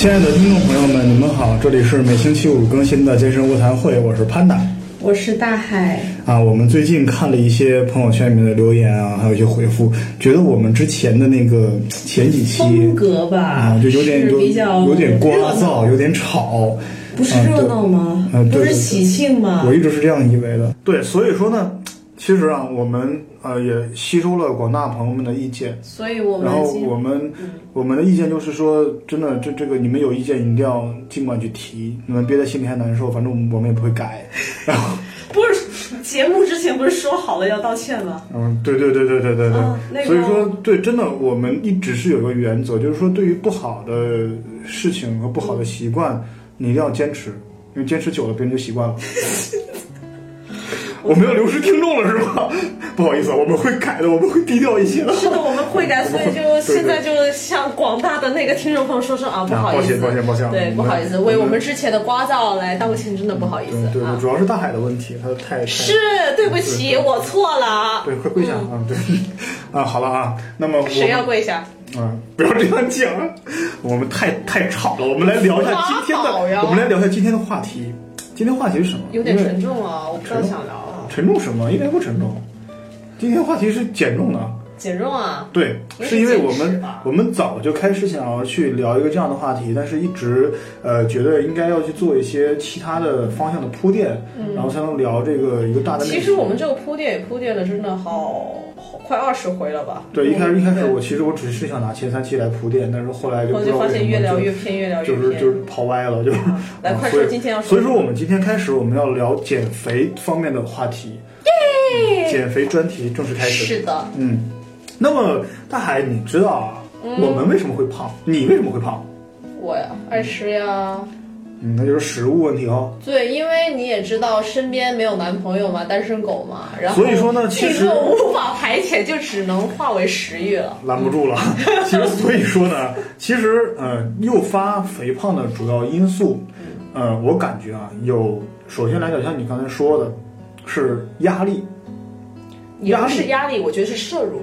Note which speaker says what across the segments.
Speaker 1: 亲爱的听众朋友们，你们好，这里是每星期五更新的健身卧谈会，我是潘达。
Speaker 2: 我是大海，
Speaker 1: 啊，我们最近看了一些朋友圈里面的留言啊，还有一些回复，觉得我们之前的那个前几期
Speaker 2: 风格吧，
Speaker 1: 啊，就有点有
Speaker 2: 是比较
Speaker 1: 有点聒噪，有点吵。
Speaker 2: 不是热闹吗？
Speaker 1: 啊对
Speaker 2: 不是喜庆吗？
Speaker 1: 我一直是这样以为的。对，所以说呢，其实啊，我们呃也吸收了广大朋友们的意见，
Speaker 2: 所以我们
Speaker 1: 然后我们我们的意见就是说，真的这这个你们有意见一定要尽管去提，你们憋在心里还难受，反正我们也不会改。然后。
Speaker 2: 不是节目之前不是说好了要道歉吗？
Speaker 1: 嗯，对对对对对对对，
Speaker 2: 嗯那个
Speaker 1: 所以说对，真的我们一直是有一个原则，就是说对于不好的事情和不好的习惯，你一定要坚持，因为坚持久了，别人就习惯了。我们要流失听众了是吧？不好意思，啊，我们会改的，我们会低调一些的。
Speaker 2: 是的，我们会改，所以就现在就向广大的那个听众朋友说声啊，不好意思，
Speaker 1: 抱歉抱歉抱歉
Speaker 2: 对，不好意思，为我们之前的聒噪来道个歉，真的不好意思
Speaker 1: 对。主要是大海的问题，他太太
Speaker 2: 是，对不起，我错了。
Speaker 1: 对，快跪下啊！对 啊，好了啊，那么
Speaker 2: 谁要跪下？
Speaker 1: 啊，不要这样讲，我们太太吵了。我们来聊一下今天的，我们来聊一下今天的话题。今天话题是什么？
Speaker 2: 有点沉重啊，我不知道想聊了。
Speaker 1: 沉重什么？一点不沉重。今天话题是减重的。
Speaker 2: 减重啊，
Speaker 1: 对，
Speaker 2: 是
Speaker 1: 是因为我们我们早就开始想要去聊一个这样的话题，但是一直呃觉得应该要去做一些其他的方向的铺垫，然后才能聊这个一个大的
Speaker 2: 其实我们这个铺垫也铺垫的，真的好好快二十回了吧？
Speaker 1: 对一开始一开始我其实我只是想拿前三期来铺垫，但是后来就
Speaker 2: 后就发现越聊越偏，越聊越偏。
Speaker 1: 就是就是跑歪了，就是。
Speaker 2: 来，
Speaker 1: 啊
Speaker 2: 快
Speaker 1: 所以
Speaker 2: 说今天要说
Speaker 1: 所以说，我们今天开始，我们要聊减肥方面的话题。减肥专题正式开始。
Speaker 2: 是的，
Speaker 1: 嗯，那么大海，你知道啊，我们为什么会胖？你为什么会胖？
Speaker 2: 我呀爱吃呀。
Speaker 1: 嗯，那就是食物问题哦。
Speaker 2: 对，因为你也知道身边没有男朋友嘛，单身狗嘛，然后
Speaker 1: 所以说呢其实
Speaker 2: 这个无法排遣，就只能化为食欲了。
Speaker 1: 拦不住了。其实，所以说呢，其实呃，诱发肥胖的主要因素，呃，我感觉啊，有首先来讲，像你刚才说的，是压力。
Speaker 2: 也不
Speaker 1: 压力
Speaker 2: 是压力，我觉得是摄入，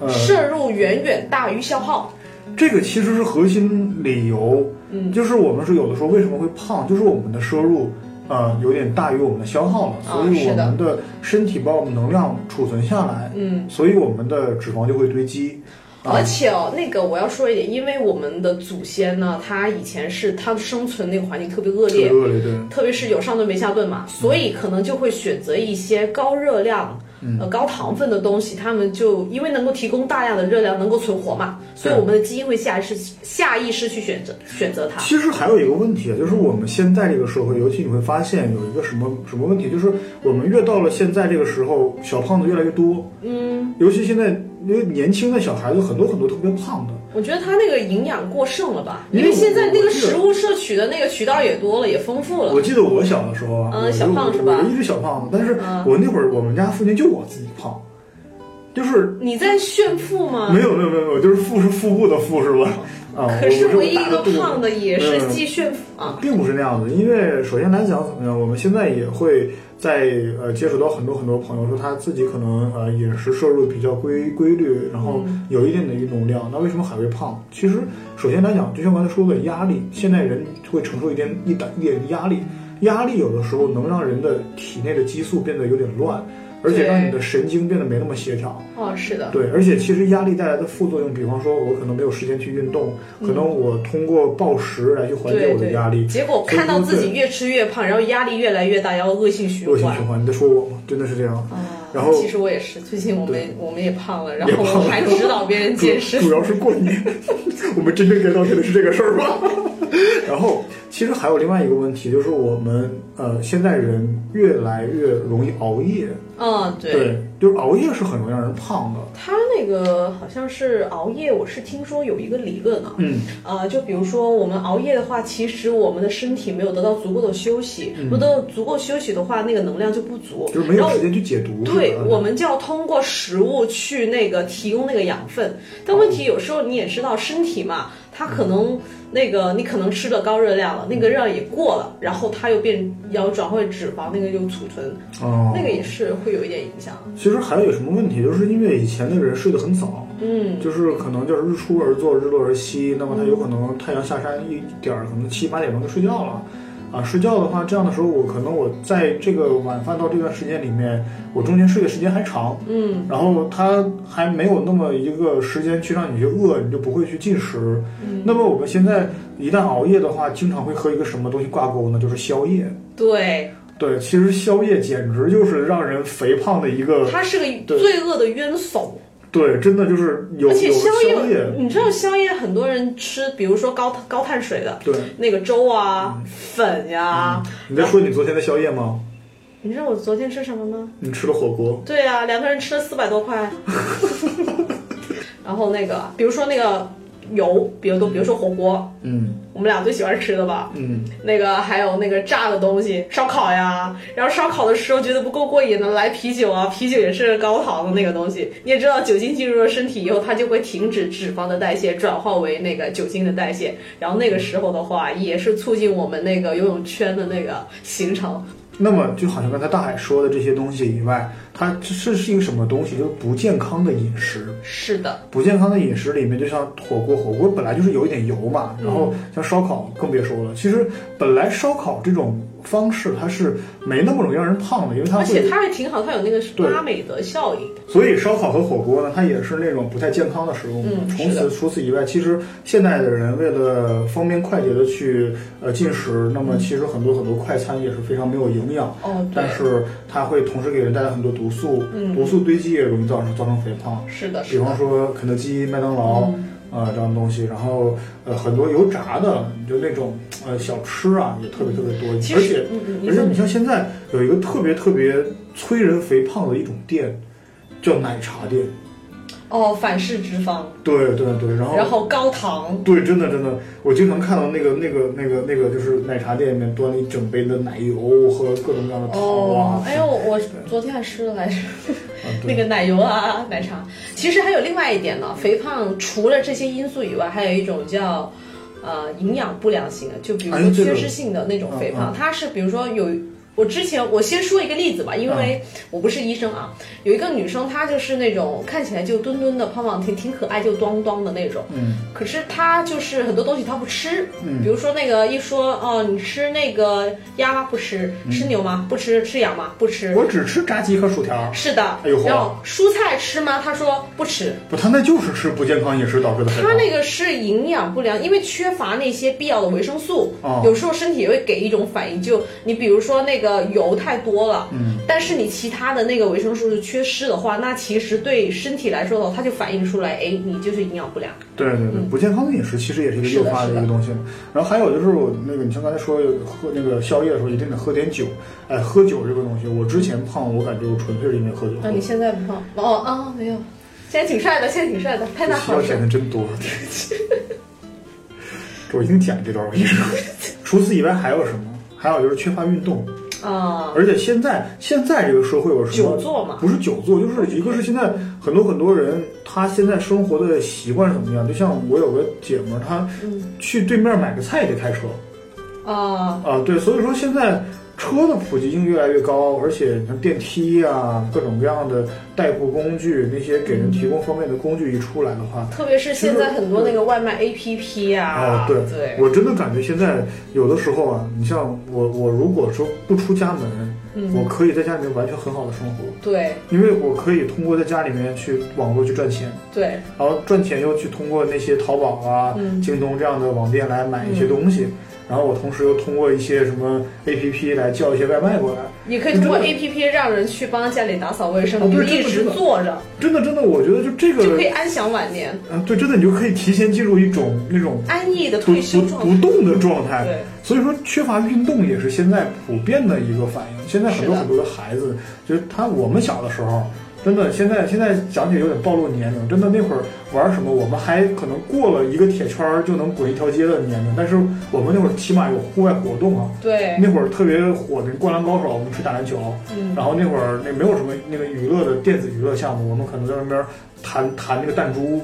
Speaker 1: 呃，
Speaker 2: 摄入远远大于消耗。
Speaker 1: 这个其实是核心理由，
Speaker 2: 嗯，
Speaker 1: 就是我们说有的时候为什么会胖，就是我们的摄入，呃，有点大于我们的消耗了，
Speaker 2: 啊
Speaker 1: 所以我们的。身体把我们能量储存下来，
Speaker 2: 嗯，
Speaker 1: 所以我们的脂肪就会堆积，啊。
Speaker 2: 而且哦，那个我要说一点，因为我们的祖先呢，他以前是他生存那个环境特别恶劣
Speaker 1: 特别，恶劣，对，
Speaker 2: 特别是有上顿没下顿嘛，所以可能就会选择一些高热量。
Speaker 1: 嗯。
Speaker 2: 呃，高糖分的东西，他们就因为能够提供大量的热量，能够存活嘛，所以我们的基因会下意识下意识去选择选择它。
Speaker 1: 其实还有一个问题啊，就是我们现在这个社会，尤其你会发现有一个什么什么问题，就是我们越到了现在这个时候，小胖子越来越多，
Speaker 2: 嗯，
Speaker 1: 尤其现在因为年轻的小孩子很多很多特别胖的，
Speaker 2: 我觉得他那个营养过剩了吧，
Speaker 1: 因为
Speaker 2: 现在那个食物摄取的那个渠道也多了，也丰富了
Speaker 1: 我。记得我小的时候啊，
Speaker 2: 嗯
Speaker 1: 我
Speaker 2: 小胖是吧
Speaker 1: 我一直小胖子，但是
Speaker 2: 嗯
Speaker 1: 我那会儿我们家附近就我自己胖，就是
Speaker 2: 你在炫富吗？
Speaker 1: 没有没有没有就是富是腹部的富是吧？啊，
Speaker 2: 可是唯一一个胖的也是
Speaker 1: 嗯
Speaker 2: 既炫富啊。
Speaker 1: 并不是那样子，因为首先来讲怎么样，我们现在也会在呃接触到很多很多朋友说他自己可能呃饮食摄入比较规规律，然后
Speaker 2: 嗯
Speaker 1: 有一定的运动量，那为什么还会胖？其实首先来讲，就像刚才说的压力，现在人会承受一点一点一点压力，压力有的时候能让人的体内的激素变得有点乱。而且让你的神经变得没那么协调，
Speaker 2: 哦，是的，
Speaker 1: 对，而且其实压力带来的副作用，比方说我可能没有时间去运动，可能我通过暴食来去缓解我的压力，
Speaker 2: 结果看到自己越吃越胖，然后压力越来越大，然后恶性循环。
Speaker 1: 恶性循环，你在说我吗？真的是这样。
Speaker 2: 啊，
Speaker 1: 然后
Speaker 2: 其实我也是，最近我们我们也胖了，然后我还指导别人健身
Speaker 1: 主。主要是过年，我们真正该道歉的是这个事儿吧？然后，其实还有另外一个问题，就是我们呃现在人越来越容易熬夜，
Speaker 2: 嗯，对。
Speaker 1: 对，就是熬夜是很容易让人胖的。
Speaker 2: 他那个好像是熬夜，我是听说有一个理论啊，
Speaker 1: 嗯，
Speaker 2: 呃，就比如说我们熬夜的话，其实我们的身体没有得到足够的休息，
Speaker 1: 嗯
Speaker 2: 不得到足够休息的话，那个能量就不足，
Speaker 1: 就是没有时间去解毒。
Speaker 2: 对，我们就要通过食物去那个提供那个养分。但问题有时候你也知道，身体嘛，它可能那个你可能吃的高热量了，那个热量也过了，然后它又变要转换为脂肪，那个就储存，
Speaker 1: 哦，
Speaker 2: 那个也是会有一点影响。
Speaker 1: 其实还有什么问题，就是因为以前的人睡得很早，
Speaker 2: 嗯，
Speaker 1: 就是可能就是日出而作，日落而息，那么他有可能太阳下山一点儿，可能七八点钟就睡觉了。啊，睡觉的话，这样的时候我可能我在这个晚饭到这段时间里面，我中间睡的时间还长，
Speaker 2: 嗯，
Speaker 1: 然后它还没有那么一个时间去让你去饿，你就不会去进食。
Speaker 2: 嗯
Speaker 1: 那么我们现在一旦熬夜的话，经常会和一个什么东西挂钩呢？就是宵夜。
Speaker 2: 对，
Speaker 1: 对，其实宵夜简直就是让人肥胖的一个，
Speaker 2: 它是个罪恶的冤首。
Speaker 1: 对，真的就是有
Speaker 2: 而且
Speaker 1: 有
Speaker 2: 宵
Speaker 1: 宵夜，
Speaker 2: 你知道宵夜很多人吃，比如说高高碳水的
Speaker 1: 对。
Speaker 2: 那个粥啊、粉呀、
Speaker 1: 你在说你昨天的宵夜吗？
Speaker 2: 你知道我昨天吃什么吗？
Speaker 1: 你吃了火锅，
Speaker 2: 对啊，两个人吃了四百多块。然后那个，比如说那个油，比如都比如说火锅，
Speaker 1: 嗯
Speaker 2: 我们俩最喜欢吃的吧。
Speaker 1: 嗯，
Speaker 2: 那个还有那个炸的东西，烧烤呀，然后烧烤的时候觉得不够过瘾呢，来啤酒啊，啤酒也是高糖的那个东西。你也知道，酒精进入了身体以后，它就会停止脂肪的代谢，转化为那个酒精的代谢。然后那个时候的话，也是促进我们那个游泳圈的那个形成。
Speaker 1: 那么就好像刚才大海说的这些东西以外，它这是是一个什么东西？就是不健康的饮食。
Speaker 2: 是的，
Speaker 1: 不健康的饮食里面，就像火锅，火锅本来就是有一点油嘛，然后像烧烤更别说了。其实本来烧烤这种方式它是没那么容易让人胖的，因为它
Speaker 2: 而且，它还挺好，它有那个
Speaker 1: 对
Speaker 2: 拉美的效应。
Speaker 1: 所以烧烤和火锅呢，它也是那种不太健康的食物。
Speaker 2: 嗯
Speaker 1: 从
Speaker 2: 是的
Speaker 1: 此除此以外，其实现代的人为了方便快捷的去呃进食，那么其实很多很多快餐也是非常没有营养。
Speaker 2: 哦，对
Speaker 1: 但，是它会同时给人带来很多毒素，
Speaker 2: 嗯
Speaker 1: 毒素堆积也容易造成造成肥胖。
Speaker 2: 是的，
Speaker 1: 比
Speaker 2: 是的。
Speaker 1: 方说肯德基、麦当劳，
Speaker 2: 嗯
Speaker 1: 呃这样的东西，然后呃很多油炸的，就那种呃小吃啊，也特别特别多。
Speaker 2: 其实
Speaker 1: 而且，而且你像现在有一个特别特别催人肥胖的一种店，叫奶茶店。
Speaker 2: 哦，反式脂肪，
Speaker 1: 对对对，然后
Speaker 2: 然后高糖，
Speaker 1: 对，真的真的，我经常看到那个那个那个那个，就是奶茶店里面端了一整杯的奶油和各种各样的糖啊。，
Speaker 2: 哦哎呦，我昨天还吃了来着，那个奶油啊，奶茶。其实还有另外一点呢，肥胖除了这些因素以外，还有一种叫呃营养不良型的，就比如说缺失性的那种肥胖，它是比如说有。我之前我先说一个例子吧，因为我不是医生啊。有一个女生，她就是那种看起来就墩墩的、胖胖、挺挺可爱，就端端的那种。
Speaker 1: 嗯
Speaker 2: 可是她就是很多东西她不吃，
Speaker 1: 嗯
Speaker 2: 比如说那个一说哦，你吃那个鸭吗？不吃。吃牛吗？不吃。吃羊吗？不吃。
Speaker 1: 我只吃炸鸡和薯条。
Speaker 2: 是的，
Speaker 1: 哎呦
Speaker 2: 然后蔬菜吃吗？她说不吃。
Speaker 1: 不，她那就是吃不健康饮食导致的肥胖。
Speaker 2: 他那个是营养不良，因为缺乏那些必要的维生素，
Speaker 1: 哦
Speaker 2: 有时候身体也会给一种反应，就你比如说那个油太多了，
Speaker 1: 嗯，
Speaker 2: 但是你其他的那个维生素是缺失的话，那其实对身体来说的话，它就反映出来，哎，你就是营养不良。
Speaker 1: 对对对，不健康的饮食其实也是一个诱发的一个东西嘛。然后还有就是我那个，你像刚才说喝那个宵夜的时候一定得喝点酒，哎，喝酒这个东西，我之前胖，我感觉我纯粹是因为喝酒。
Speaker 2: 那你现在不胖？哦啊，没有，现在挺帅的，现在挺帅的，太大
Speaker 1: 需要
Speaker 2: 好吃。
Speaker 1: 钱的真多。这 我一定剪这段，我跟你说。除此以外还有什么？还有就是缺乏运动，
Speaker 2: 啊，
Speaker 1: 而且现在现在这个社会有什么
Speaker 2: 久？坐嘛，
Speaker 1: 不是久坐，就是一个是现在很多很多人他现在生活的习惯是怎么样？就像我有个姐们儿，她
Speaker 2: 嗯
Speaker 1: 去对面买个菜也得开车。
Speaker 2: 啊，
Speaker 1: 啊，对，所以说现在车的普及性越来越高，而且你看电梯啊、各种各样的代步工具，那些给人提供方便的工具一出来的话，
Speaker 2: 特别是现在很多那个外卖 APP 呀、
Speaker 1: 啊，对，
Speaker 2: 对，
Speaker 1: 我真的感觉现在有的时候啊，你像我，我如果说不出家门，
Speaker 2: 嗯
Speaker 1: 我可以在家里面完全很好的生活，
Speaker 2: 对。
Speaker 1: 因为我可以通过在家里面去网络去赚钱，
Speaker 2: 对，
Speaker 1: 然后赚钱又去通过那些淘宝啊、
Speaker 2: 嗯。
Speaker 1: 京东这样的网店来买一些东西。然后我同时又通过一些什么 A P P 来叫一些外卖过来，
Speaker 2: 你可以通过 APP 让人去帮家里打扫卫生，
Speaker 1: 哦
Speaker 2: 你就一直坐着
Speaker 1: 真的真的，我觉得就这个，
Speaker 2: 就可以安享晚年，
Speaker 1: 嗯，对，真的你就可以提前进入一种那种
Speaker 2: 安逸的
Speaker 1: 不
Speaker 2: 退休
Speaker 1: 不。不动的状态。
Speaker 2: 对，
Speaker 1: 所以说，缺乏运动也是现在普遍的一个反应。现在很多很多的孩子，就是他我们小的时候，真的现在现在讲起来有点暴露年龄。真的那会儿玩什么，我们还可能过了一个铁圈儿就能滚一条街的年龄，但是我们那会儿起码有户外活动啊。
Speaker 2: 对，
Speaker 1: 那会儿特别火的《灌篮高手》，我们去打篮球。
Speaker 2: 嗯，
Speaker 1: 然后那会儿那没有什么那个娱乐的电子娱乐项目，我们可能在那边弹弹那个弹珠，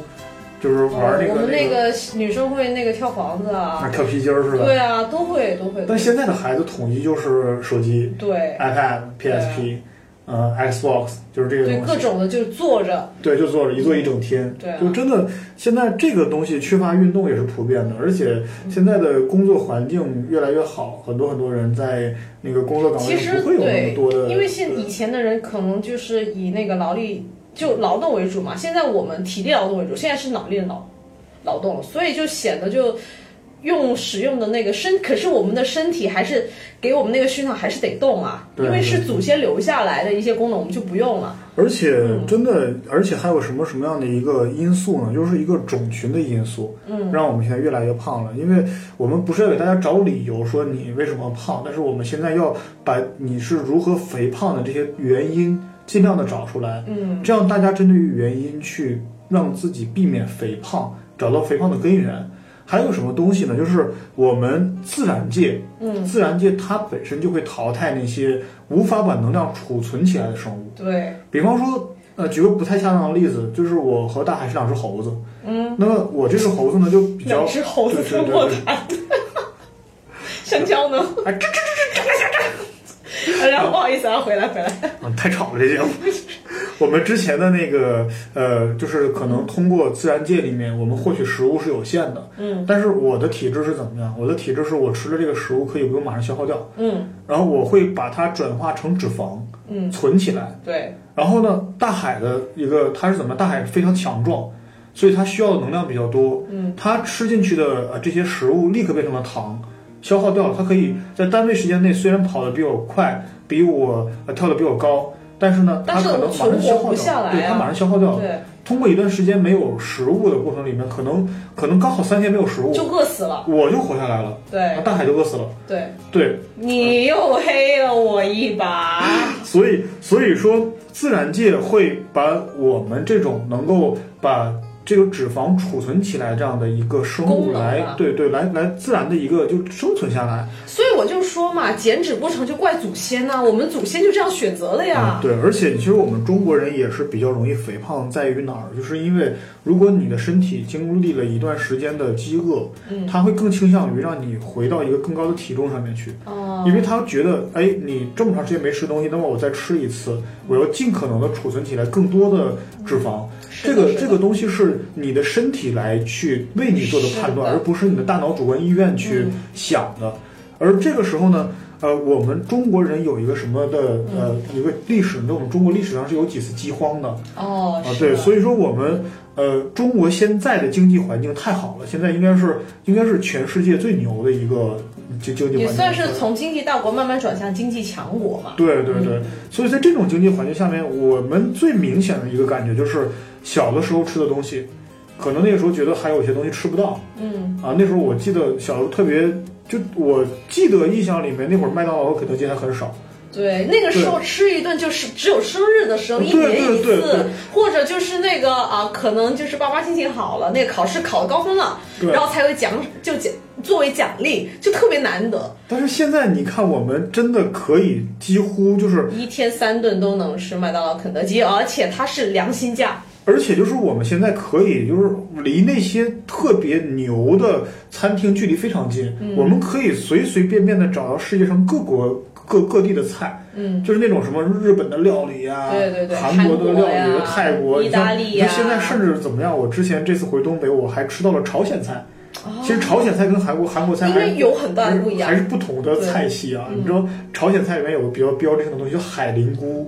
Speaker 1: 就是玩那个、
Speaker 2: 哦我们
Speaker 1: 那
Speaker 2: 那个女生会那个跳房子
Speaker 1: 啊
Speaker 2: 啊，
Speaker 1: 跳皮筋儿似的。
Speaker 2: 对啊，都会都会。
Speaker 1: 但现在的孩子统一就是手机、
Speaker 2: 对
Speaker 1: iPad、PSP，呃，Xbox，就是这个
Speaker 2: 对
Speaker 1: 东西。
Speaker 2: 各种的就是坐着，
Speaker 1: 对，就坐着一坐一整天。
Speaker 2: 对啊
Speaker 1: 就真的现在这个东西缺乏运动也是普遍的，而且现在的工作环境越来越好，很多很多人在那个工作岗位
Speaker 2: 其实
Speaker 1: 上不会有那么
Speaker 2: 对
Speaker 1: 多的，，
Speaker 2: 因为现以前的人可能就是以那个劳力就劳动为主嘛，现在我们体力劳动为主，现在是脑力的劳劳动了，所以就显得就用使用的那个身，可是我们的身体还是给我们那个熏陶还是得动啊，因为是祖先留下来的一些功能，我们就不用了。
Speaker 1: 而且
Speaker 2: 嗯
Speaker 1: 真的，而且还有什么什么样的一个因素呢？就是一个种群的因素，嗯，让我们现在越来越胖了。因为我们不是要给大家找理由说你为什么胖，但是我们现在要把你是如何肥胖的这些原因尽量的找出来，
Speaker 2: 嗯，
Speaker 1: 这样大家针对于原因去让自己避免肥胖，找到肥胖的根源。还有什么东西呢？就是我们自然界，
Speaker 2: 嗯，
Speaker 1: 自然界它本身就会淘汰那些无法把能量储存起来的生物。
Speaker 2: 对，
Speaker 1: 比方说，呃，举个不太恰当的例子，就是我和大海是两只猴子，
Speaker 2: 嗯，
Speaker 1: 那么我这只猴子呢就比较
Speaker 2: 两只猴子
Speaker 1: 对
Speaker 2: 分过
Speaker 1: 对对
Speaker 2: 谈，香蕉呢？
Speaker 1: 哎，这这
Speaker 2: 然后不好意思啊，回来回来，
Speaker 1: 啊，太吵了这节目。我们之前的那个呃，就是可能通过自然界里面我们获取食物是有限的，
Speaker 2: 嗯
Speaker 1: 但是我的体质是怎么样？我的体质是我吃了这个食物可以不用马上消耗掉，
Speaker 2: 嗯
Speaker 1: 然后我会把它转化成脂肪
Speaker 2: 嗯，
Speaker 1: 存起来。
Speaker 2: 对，
Speaker 1: 然后呢，大海的一个它是怎么？大海非常强壮，所以它需要的能量比较多。
Speaker 2: 嗯，
Speaker 1: 它吃进去的呃这些食物立刻变成了糖，消耗掉了。它可以在单位时间内虽然跑得比我快，比我呃跳得比我高，但是呢，它可能马上
Speaker 2: 存
Speaker 1: 消耗掉，对，它马上消耗掉了。
Speaker 2: 对，
Speaker 1: 通过一段时间没有食物的过程里面，可能可能刚好三天没有食物，
Speaker 2: 就饿死了。
Speaker 1: 我就活下来了，
Speaker 2: 对
Speaker 1: 啊大海就饿死了。
Speaker 2: 对，
Speaker 1: 对，
Speaker 2: 你又黑了我一把。
Speaker 1: 所以，所以说，自然界会把我们这种能够把这个脂肪储存起来这样的一个生物来
Speaker 2: 啊，
Speaker 1: 对对，来来自然的一个就生存下来。
Speaker 2: 所以我就说嘛，减脂不成就怪祖先呐、我们祖先就这样选择了呀。
Speaker 1: 对，而且其实我们中国人也是比较容易肥胖，在于哪儿？就是因为如果你的身体经历了一段时间的饥饿，
Speaker 2: 嗯
Speaker 1: 它会更倾向于让你回到一个更高的体重上面去。
Speaker 2: 哦，
Speaker 1: 因为他觉得，哎，你这么长时间没吃东西，那么我再吃一次，我要尽可能的储存起来更多的脂肪。这个这个东西是你的身体来去为你做的判断，而不是你的大脑主观意愿去
Speaker 2: 嗯。
Speaker 1: 想的。而这个时候呢，呃，我们中国人有一个什么的呃一个历史，那我们中国历史上是有几次饥荒的。
Speaker 2: 哦，
Speaker 1: 啊，对，所以说我们呃中国现在的经济环境太好了，现在应该是应该是全世界最牛的一个经经济环境，
Speaker 2: 也算是从经济大国慢慢转向经济强国嘛。
Speaker 1: 对对对，所以在这种经济环境下面，我们最明显的一个感觉就是，小的时候吃的东西，可能那个时候觉得还有一些东西吃不到。
Speaker 2: 嗯，
Speaker 1: 啊。那时候我记得小时候特别，就我记得印象里面那会儿麦当劳和肯德基还很少，
Speaker 2: 对，那个时候吃一顿就是只有生日的时候，一年一次，或者就是那个啊，可能就是爸妈心情好了，那个考试考得高分了，然后才会奖就奖作为奖励，就特别难得，
Speaker 1: 但是现在你看，我们真的可以几乎就是，
Speaker 2: 一天三顿都能吃麦当劳、肯德基，而且它是良心价。
Speaker 1: 而且就是我们现在可以就是离那些特别牛的餐厅距离非常近，
Speaker 2: 嗯
Speaker 1: 我们可以随随便便的找到世界上各国各各地的菜。
Speaker 2: 嗯，
Speaker 1: 就是那种什么日本的料理呀、
Speaker 2: 对对对
Speaker 1: 韩国的料理、泰国、
Speaker 2: 意大利呀
Speaker 1: 你看现在甚至怎么样？我之前这次回东北，我还吃到了朝鲜菜。
Speaker 2: 哦
Speaker 1: 其实朝鲜菜跟韩国韩国菜
Speaker 2: 因
Speaker 1: 还
Speaker 2: 为有很大的不一样
Speaker 1: 还是不同的菜系啊。你知道朝鲜菜里面有个比较标志性的东西叫海灵菇，
Speaker 2: 哦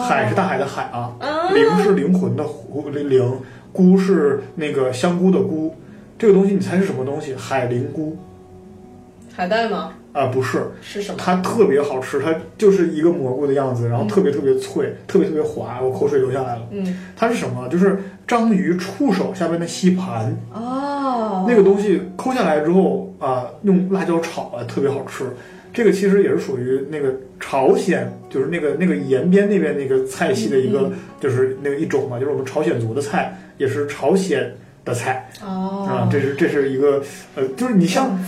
Speaker 1: 海是大海的海啊，
Speaker 2: 啊
Speaker 1: 灵是灵魂的狐灵，菇是那个香菇的菇。这个东西你猜是什么东西？海灵菇
Speaker 2: 海带吗？
Speaker 1: 啊、不是，
Speaker 2: 是什么？
Speaker 1: 它特别好吃，它就是一个蘑菇的样子，然后特别特别脆，特别特别滑，我口水流下来了。
Speaker 2: 嗯，
Speaker 1: 它是什么？就是章鱼触手下面的吸盘，
Speaker 2: 哦，
Speaker 1: 那个东西抠下来之后啊、用辣椒炒啊，特别好吃。这个其实也是属于那个朝鲜，就是那个那个延边那边那个菜系的一个，就是那个一种嘛，就是我们朝鲜族的菜，也是朝鲜的菜。
Speaker 2: 哦。
Speaker 1: 啊。这是这是一个呃，就是你像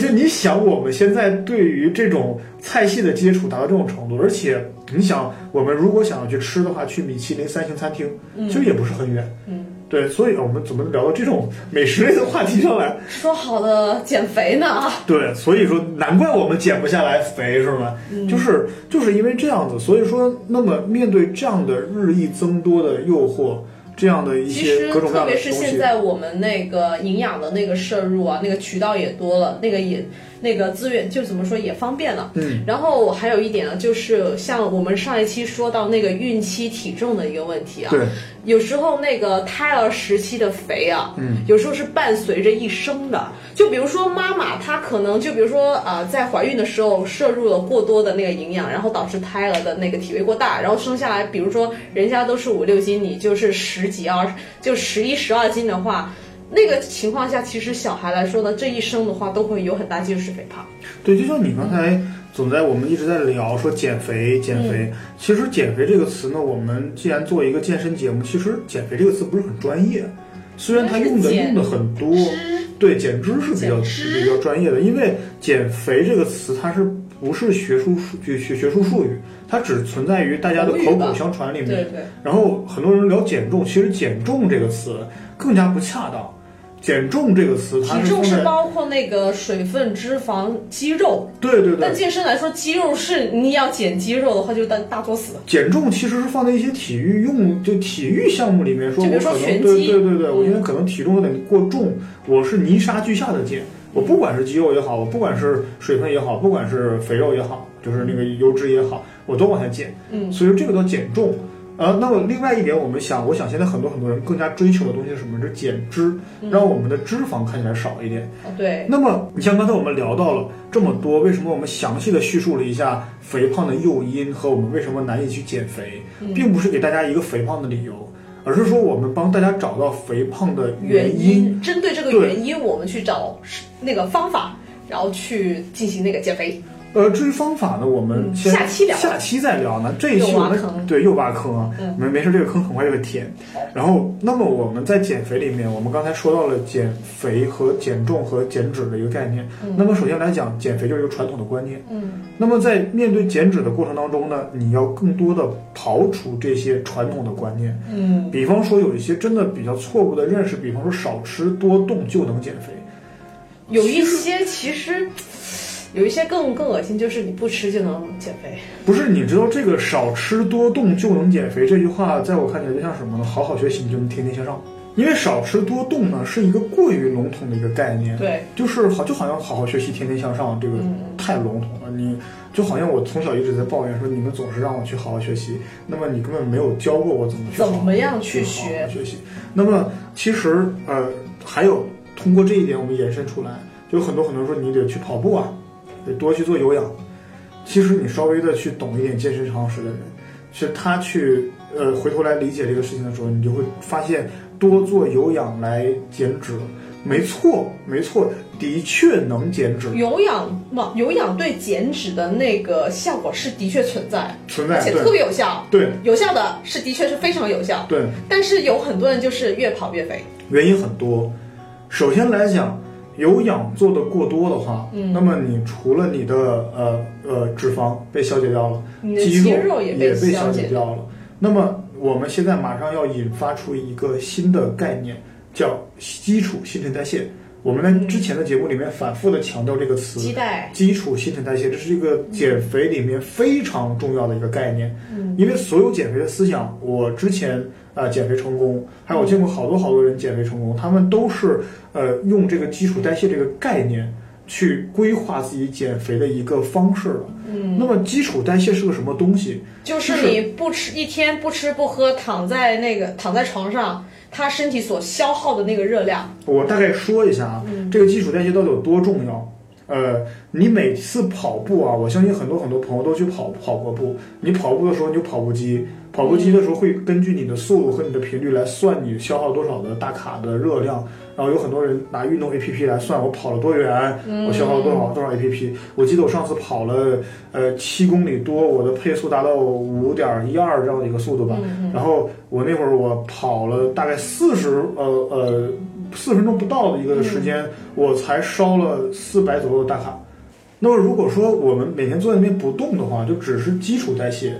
Speaker 1: 就你想，我们现在对于这种菜系的接触达到这种程度，而且你想，我们如果想要去吃的话，去米其林三星餐厅，其实也不是很远。
Speaker 2: 嗯，
Speaker 1: 对，所以我们怎么聊到这种美食类的话题上来？
Speaker 2: 说好的减肥呢？
Speaker 1: 对，所以说难怪我们减不下来肥，是吗？就是就是因为这样子，所以说，那么面对这样的日益增多的诱惑，这样的一
Speaker 2: 其实
Speaker 1: 些各种各
Speaker 2: 特
Speaker 1: 样的东西
Speaker 2: 别是现，在我们那个营养的那个摄入啊，那个渠道也多了，那个也那个资源就怎么说也方便了。
Speaker 1: 嗯，
Speaker 2: 然后还有一点呢，就是像我们上一期说到那个孕期体重的一个问题啊，
Speaker 1: 对，
Speaker 2: 有时候那个胎儿时期的肥啊，
Speaker 1: 嗯，
Speaker 2: 有时候是伴随着一生的。就比如说妈妈她可能就比如说啊、呃在怀孕的时候摄入了过多的那个营养，然后导致胎儿的那个体位过大，然后生下来，比如说人家都是五六斤，你就是十几二，就十一十二斤的话。那个情况下，其实小孩来说呢，这一生的话都会有很大几率是肥胖。
Speaker 1: 对，就像你刚才总在我们一直在聊说减肥，减
Speaker 2: 嗯
Speaker 1: 肥。其实减肥这个词呢，我们既然做一个健身节目，其实减肥这个词不是很专业，虽然它用的用的很多，对，减脂是比较
Speaker 2: 减脂
Speaker 1: 比较专业的，因为减肥这个词它是不是学术术学学学术术语，它只存在于大家的口
Speaker 2: 口
Speaker 1: 相传里面。
Speaker 2: 对对，
Speaker 1: 然后很多人聊减重，其实减重这个词更加不恰当。减重这个词，它
Speaker 2: 体重
Speaker 1: 是
Speaker 2: 包括那个水分、脂肪、肌肉。
Speaker 1: 对对对
Speaker 2: 但，健身来说，肌肉是你要减肌肉的话，就大大作死。
Speaker 1: 减重其实是放在一些体育用就体育项目里面说，
Speaker 2: 就比如说
Speaker 1: 我可能对
Speaker 2: 拳击
Speaker 1: 对对对，
Speaker 2: 嗯
Speaker 1: 我因为可能体重有点过重，我是泥沙俱下的减。我不管是肌肉也好，我不管是水分也好，不管是肥肉也好，就是那个油脂也好，我都往下减。
Speaker 2: 嗯，
Speaker 1: 所以说这个叫减重。呃，那么另外一点，我们想，我想现在很多很多人更加追求的东西是什么？是减脂，让我们的脂肪看起来少一点。
Speaker 2: 哦对，
Speaker 1: 那么，你像刚才我们聊到了这么多，为什么我们详细的叙述了一下肥胖的诱因和我们为什么难以去减肥，
Speaker 2: 嗯
Speaker 1: 并不是给大家一个肥胖的理由，而是说我们帮大家找到肥胖的
Speaker 2: 原
Speaker 1: 因。
Speaker 2: 因针对这个原因，我们去找那个方法，然后去进行那个减肥。
Speaker 1: 呃，至于方法呢，我们
Speaker 2: 下期聊
Speaker 1: 下期再聊呢。这一期我们对又挖坑没没事，这个坑很快就会填。然后，那么我们在减肥里面，我们刚才说到了减肥和减重和减脂的一个概念。那么首先来讲，减肥就是一个传统的观念。
Speaker 2: 嗯，
Speaker 1: 那么在面对减脂的过程当中呢，你要更多的刨除这些传统的观念。
Speaker 2: 嗯，
Speaker 1: 比方说有一些真的比较错误的认识，比方说少吃多动就能减肥。
Speaker 2: 有一些其实有一些更更恶心，就是你不吃就能减肥。
Speaker 1: 不是，你知道这个少吃多动就能减肥这句话，在我看起来就像什么呢？好好学习，你就能天天向上。因为少吃多动呢，是一个过于笼统的一个概念。
Speaker 2: 对，
Speaker 1: 就是好，就好像好好学习，天天向上，这个
Speaker 2: 嗯
Speaker 1: 太笼统了。你就好像我从小一直在抱怨说，你们总是让我去好好学习，那么你根本没有教过我怎么去好好
Speaker 2: 怎么样去学
Speaker 1: 学习。那么其实呃，还有通过这一点，我们延伸出来，就有很多很多人说你得去跑步啊，得多去做有氧。其实你稍微的去懂一点健身常识的人，其实他去呃回头来理解这个事情的时候，你就会发现多做有氧来减脂，没错，没错，的确能减脂，
Speaker 2: 有氧嘛，有氧对减脂的那个效果是的确存在，
Speaker 1: 存在
Speaker 2: 而且特别有效。
Speaker 1: 对
Speaker 2: 有效的是的确是非常有效，
Speaker 1: 对，
Speaker 2: 但是有很多人就是越跑越肥。
Speaker 1: 原因很多。首先来讲，有氧做的过多的话，
Speaker 2: 嗯
Speaker 1: 那么你除了你的呃呃脂肪被消解掉了，肌
Speaker 2: 肌肉
Speaker 1: 也
Speaker 2: 也被
Speaker 1: 消
Speaker 2: 解
Speaker 1: 掉了。那么我们现在马上要引发出一个新的概念，叫基础新陈代谢。我们在之前的节目里面反复的强调这个词，
Speaker 2: 基
Speaker 1: 础新陈代谢，这是一个减肥里面非常重要的一个概念。
Speaker 2: 嗯，
Speaker 1: 因为所有减肥的思想，我之前啊、呃减肥成功，还有我见过好多好多人减肥成功，他们都是呃用这个基础代谢这个概念去规划自己减肥的一个方式了。
Speaker 2: 嗯，
Speaker 1: 那么基础代谢是个什么东西？
Speaker 2: 就是你不吃一天不吃不喝，躺在那个躺在床上，他身体所消耗的那个热量，
Speaker 1: 我大概说一下啊，这个基础代谢到底有多重要？呃，你每次跑步啊，我相信很多很多朋友都去跑跑过步。你跑步的时候，你有跑步机，跑步机的时候会根据你的速度和你的频率来算你消耗多少的大卡的热量。然后有很多人拿运动 APP 来算我跑了多远，我消耗了多少多少 APP。我记得我上次跑了呃七公里多，我的配速达到五点一二这样的一个速度吧。然后我那会儿我跑了大概四十呃呃四分钟不到的一个时间，我才烧了四百左右的大卡。那么如果说我们每天坐在那边不动的话，就只是基础代谢，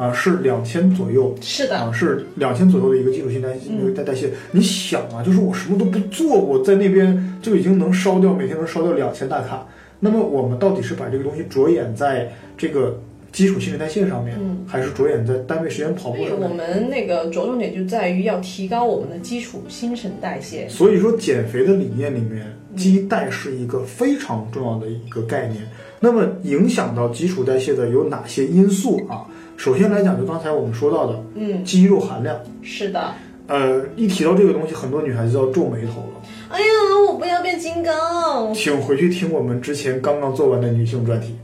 Speaker 1: 啊是两千左右，
Speaker 2: 是的，
Speaker 1: 啊是两千左右的一个基础新代那个代代谢。你想啊，就是我什么都不做，我在那边就已经能烧掉每天能烧掉两千大卡。那么我们到底是把这个东西着眼在这个基础新陈代谢上面，
Speaker 2: 嗯
Speaker 1: 还是着眼在单位时间跑步
Speaker 2: 我？们那个着重点就在于要提高我们的基础新陈代谢。
Speaker 1: 所以说，减肥的理念里面，基代是一个非常重要的一个概念。那么，影响到基础代谢的有哪些因素啊？首先来讲，就刚才我们说到的
Speaker 2: 嗯，
Speaker 1: 肌肉含量。
Speaker 2: 是的。
Speaker 1: 呃，一提到这个东西，很多女孩子要皱眉头了。
Speaker 2: 哎呀，我不要变金刚。
Speaker 1: 请回去听我们之前刚刚做完的女性专题，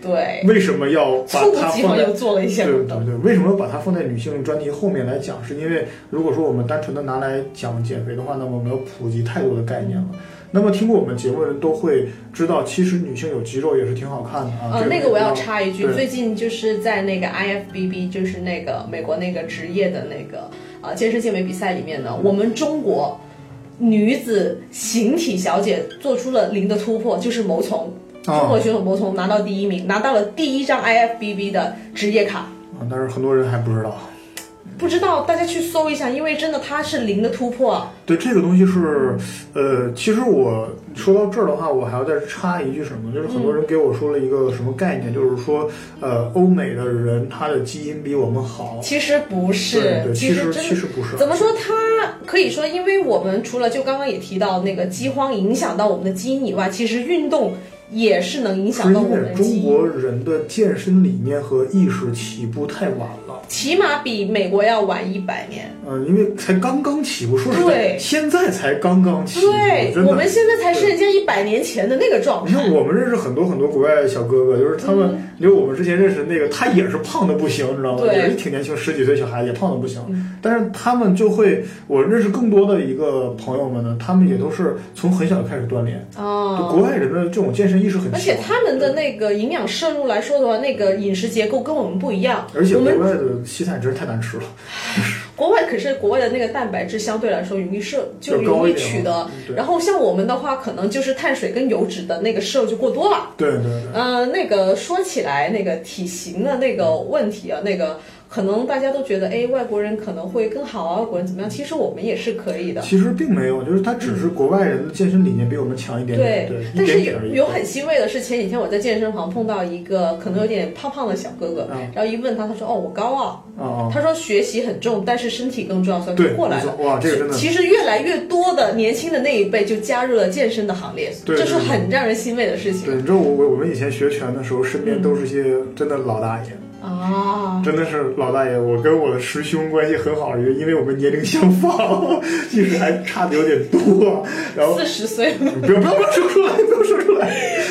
Speaker 2: 对，
Speaker 1: 为什么要把
Speaker 2: 猝不及防
Speaker 1: 它放在
Speaker 2: 又做了一些
Speaker 1: 对。对对，为什么要把它放在女性专题后面来讲？是因为如果说我们单纯的拿来讲减肥的话，那么我们要普及太多的概念了。那么听过我们节目的人都会知道，其实女性有肌肉也是挺好看的啊。
Speaker 2: 呃，那个我要插一句，最近就是在那个 IFBB，就是那个美国那个职业的那个呃健身健美比赛里面呢，我们中国女子形体小姐做出了零的突破，就是牟从，中国
Speaker 1: 啊
Speaker 2: 选手牟从拿到第一名，拿到了第一张 IFBB 的职业卡。
Speaker 1: 啊，但是很多人还不知道。
Speaker 2: 不知道大家去搜一下，因为真的它是零的突破啊。
Speaker 1: 对这个东西是，呃，其实我说到这儿的话，我还要再插一句什么，就是很多人给我说了一个什么概念，就是说，呃，欧美的人他的基因比我们好。
Speaker 2: 其实不是，
Speaker 1: 对对，其实
Speaker 2: 实
Speaker 1: 其实不是。
Speaker 2: 怎么说？他可以说，因为我们除了就刚刚也提到那个饥荒影响到我们的基因以外，其实运动也是能影响到我
Speaker 1: 是因为
Speaker 2: 们的。
Speaker 1: 中国人的健身理念和意识起步太晚了。
Speaker 2: 起码比美国要晚一百年。
Speaker 1: 嗯，因为才刚刚起步，说实在，
Speaker 2: 对
Speaker 1: 现在才刚刚起步，
Speaker 2: 对，我们现在才是人家一百年前的那个状态。
Speaker 1: 你看，我们认识很多很多国外的小哥哥，就是他们，因为我们之前认识的那个，他也是胖的不行，你知道吗？也是挺年轻，十几岁小孩子也胖的不行。但是他们就会，我认识更多的一个朋友们呢，他们也都是从很小就开始锻炼。就
Speaker 2: 哦，
Speaker 1: 国外人的这种健身意识很强，
Speaker 2: 而且他们的那个营养摄入来说的话，那个饮食结构跟我们不一样。
Speaker 1: 而且
Speaker 2: 我们
Speaker 1: 国外的西餐真是太难吃了。
Speaker 2: 国外可是国外的那个蛋白质相对来说容易摄，就容易取得。然后像我们的话，可能就是碳水跟油脂的那个摄入就过多了。
Speaker 1: 对对对。
Speaker 2: 呃，那个说起来那个体型的那个问题啊，那个可能大家都觉得，哎，外国人可能会更好啊，外国人怎么样？其实我们也是可以的。
Speaker 1: 其实并没有，就是他只是国外人的健身理念比我们强一点点，对，一
Speaker 2: 但是。有有很欣慰的是，前几天我在健身房碰到一个可能有点胖胖的小哥哥，
Speaker 1: 嗯
Speaker 2: 然后一问他，他说：“哦，我高啊。
Speaker 1: 啊啊，
Speaker 2: 他说学习很重，但是身体更重要，所以过来了。
Speaker 1: 哇这个真的
Speaker 2: 其实越来越多的年轻的那一辈就加入了健身的行列，
Speaker 1: 对
Speaker 2: 这是很让人欣慰的事情对，
Speaker 1: 你知道我我我们以前学拳的时候，身边都是些
Speaker 2: 嗯
Speaker 1: 真的老大爷，
Speaker 2: 啊。
Speaker 1: 真的是老大爷。我跟我的师兄关系很好，因为我们年龄相仿，即使还差的有点多。然后
Speaker 2: 四十岁了
Speaker 1: 不要不要不要说出来，不要说出来。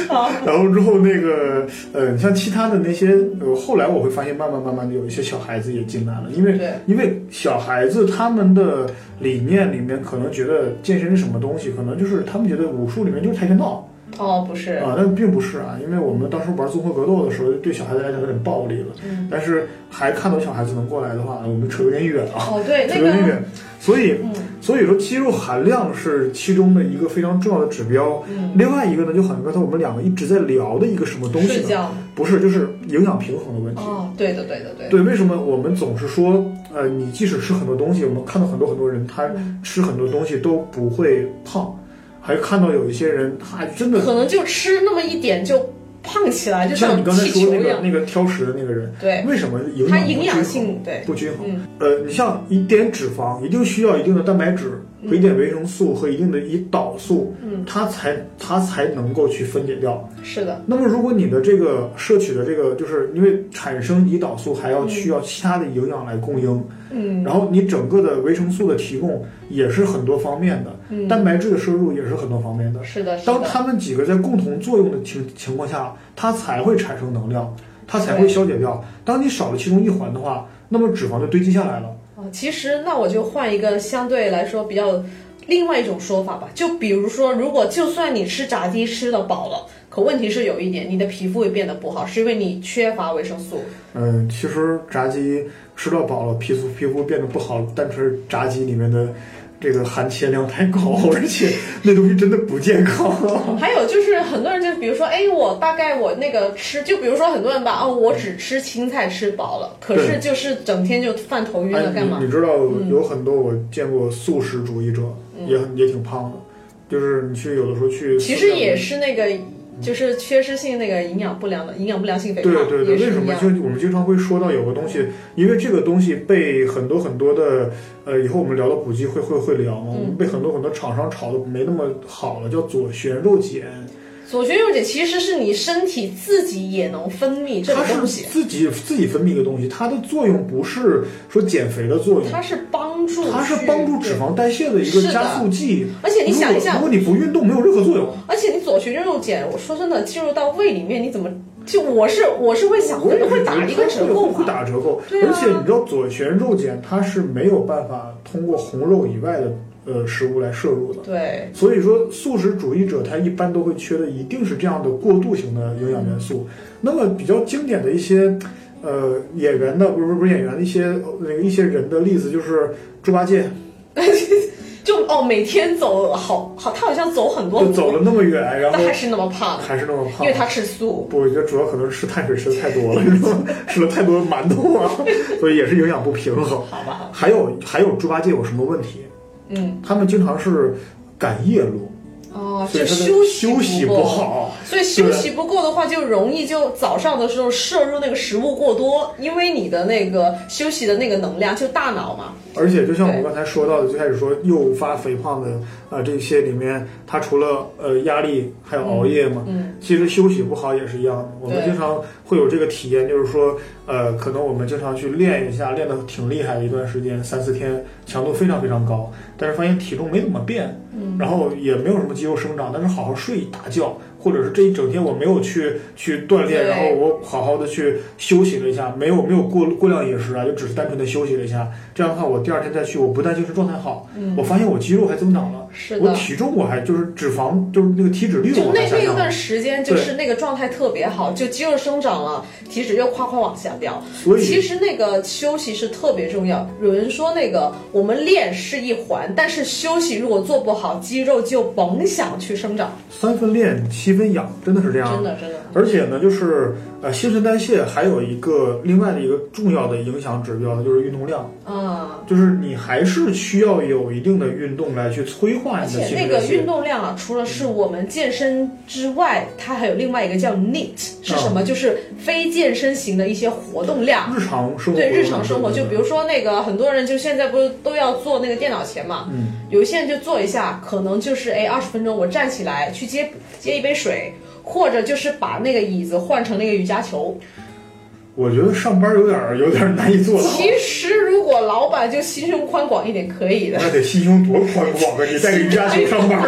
Speaker 2: 啊，
Speaker 1: 然后之后那个呃，你像其他的那些呃，后来我会发现，慢慢慢慢的有一些小孩子也进来了，因为因为小孩子他们的理念里面可能觉得健身是什么东西，可能就是他们觉得武术里面就是跆拳道
Speaker 2: 哦，不是，
Speaker 1: 啊，那并不是啊，因为我们当时玩综合格斗的时候，对小孩子来讲有点暴力了，
Speaker 2: 嗯
Speaker 1: 但是还看到小孩子能过来的话，我们扯有点远啊。
Speaker 2: 哦，对，
Speaker 1: 扯
Speaker 2: 那个，
Speaker 1: 有点远，所以
Speaker 2: 嗯
Speaker 1: 所以说肌肉含量是其中的一个非常重要的指标。
Speaker 2: 嗯，
Speaker 1: 另外一个呢，就好像刚才我们两个一直在聊的一个什么东西呢？不是，就是营养平衡的问题。
Speaker 2: 哦，对的，对的，对，
Speaker 1: 对，为什么我们总是说，呃，你即使吃很多东西，我们看到很多很多人，他
Speaker 2: 嗯
Speaker 1: 吃很多东西都不会胖，还看到有一些人，他真的
Speaker 2: 可能就吃那么一点就胖起来，就
Speaker 1: 像你刚才说那个那个挑食的那个人，
Speaker 2: 对，
Speaker 1: 为什么营养
Speaker 2: 营养
Speaker 1: 均衡
Speaker 2: 性对，
Speaker 1: 不均衡？
Speaker 2: 嗯。
Speaker 1: 呃，你像一点脂肪，一定需要一定的蛋白质和一点维生素和一定的胰岛素，
Speaker 2: 嗯，
Speaker 1: 它才它才能够去分解掉。
Speaker 2: 是的，
Speaker 1: 那么如果你的这个摄取的这个，就是因为产生胰岛素还要需要其他的营养来供应，
Speaker 2: 嗯。
Speaker 1: 然后你整个的维生素的提供也是很多方面的，
Speaker 2: 嗯，
Speaker 1: 蛋白质的摄入也是很多方面的。
Speaker 2: 是的，是的，
Speaker 1: 当它们几个在共同作用的情情况下，它才会产生能量，它才会消解掉。当你少了其中一环的话，那么脂肪就堆积下来了。
Speaker 2: 哦，其实那我就换一个相对来说比较另外一种说法吧，就比如说，如果就算你吃炸鸡吃的饱了，可问题是有一点，你的皮肤会变得不好，是因为你缺乏维生素。
Speaker 1: 嗯，其实炸鸡吃到饱了，皮肤皮肤变得不好，单纯是炸鸡里面的这个含铅量太高，而且那东西真的不健康。
Speaker 2: 还有就是很多人就比如说，哎，我大概我那个吃，就比如说很多人吧，哦，我只吃青菜吃饱了，可是就是整天就犯头晕了，干嘛？
Speaker 1: 你知道有很多我见过素食主义者，也很也挺胖的，就是你去有的时候去，
Speaker 2: 其实也是那个。就是缺失性那个营养不良的营养不良性肥胖，
Speaker 1: 对对对，为什么？就我们经常会说到有个东西，因为这个东西被很多很多的呃，以后我们聊到补剂会会会聊嘛，我们被很多很多厂商炒的没那么好了，叫左旋肉碱。
Speaker 2: 左旋肉碱其实是你身体自己也能分泌这个东西，
Speaker 1: 自己自己分泌一个东西，它的作用不是说减肥的作用，
Speaker 2: 它是帮助，
Speaker 1: 它是帮助脂肪代谢的一个加速剂。
Speaker 2: 而且你想一下，
Speaker 1: 如果你不运动，没有任何作用。
Speaker 2: 而且你左旋肉碱，我说真的，进入到胃里面，你怎么就我是我是会想，可能会打一个折扣，
Speaker 1: 会打折扣。而且你知道左旋肉碱它是没有办法通过红肉以外的。呃，食物来摄入的，
Speaker 2: 对，
Speaker 1: 所以说素食主义者他一般都会缺的一定是这样的过渡型的营养元素。那么比较经典的一些，呃，演员的不是不是演员的一些那个一些人的例子就是猪八戒，
Speaker 2: 就哦每天走好好，他好像走很多，
Speaker 1: 就走了那么远，然后
Speaker 2: 还是那么胖，
Speaker 1: 还是那么胖，
Speaker 2: 因为他吃素。
Speaker 1: 不，我觉得主要可能是吃碳水吃的太多了，吃了太多馒头啊，所以也是营养不平衡。
Speaker 2: 好吧，
Speaker 1: 还有还有猪八戒有什么问题？
Speaker 2: 嗯，
Speaker 1: 他们经常是赶夜路，
Speaker 2: 哦，
Speaker 1: 就
Speaker 2: 休
Speaker 1: 休息
Speaker 2: 不
Speaker 1: 好，
Speaker 2: 所以休息不够的话，就容易就早上的时候摄入那个食物过多，因为你的那个休息的那个能量就大脑嘛。
Speaker 1: 而且就像我们刚才说到的，最开始说诱发肥胖的啊这些里面，它除了呃压力，还有熬夜嘛，
Speaker 2: 嗯，
Speaker 1: 其实休息不好也是一样的。我们经常会有这个体验，就是说呃，可能我们经常去练一下，练得挺厉害的一段时间，三四天，强度非常非常高，但是发现体重没怎么变，
Speaker 2: 嗯，
Speaker 1: 然后也没有什么肌肉生长，但是好好睡一大觉。或者是这一整天我没有去去锻炼，然后我好好的去休息了一下，没有没有过过量饮食啊，就只是单纯的休息了一下。这样的话，我第二天再去，我不但精神状态好，我发现我肌肉还增长了，我体重我还就是脂肪就是那个体脂率
Speaker 2: 就那那一段时间就是那个状态特别好，就肌肉生长了，体脂又夸夸往下掉。
Speaker 1: 所以
Speaker 2: 其实那个休息是特别重要。有人说那个我们练是一环，但是休息如果做不好，肌肉就甭想去生长。
Speaker 1: 三分练七。分养真的是这样，
Speaker 2: 真的真的。
Speaker 1: 而且呢，就是呃，新陈代谢还有一个另外的一个重要的影响指标，就是运动量
Speaker 2: 啊，
Speaker 1: 就是你还是需要有一定的运动来去催化你的新陈代谢。
Speaker 2: 那个运动量啊，除了是我们健身之外，它还有另外一个叫 NEAT，是什么？就是非健身型的一些活动量。
Speaker 1: 日常生活
Speaker 2: 对日常生活，就比如说那个很多人就现在不是都要坐那个电脑前嘛，
Speaker 1: 嗯，
Speaker 2: 有些人就坐一下，可能就是哎二十分钟我站起来去接接一杯水。或者就是把那个椅子换成那个瑜伽球，
Speaker 1: 我觉得上班有点有点难以做到。
Speaker 2: 其实如果老板就心胸宽广一点，可以的。
Speaker 1: 那得心胸多宽广啊！你带个瑜伽球上班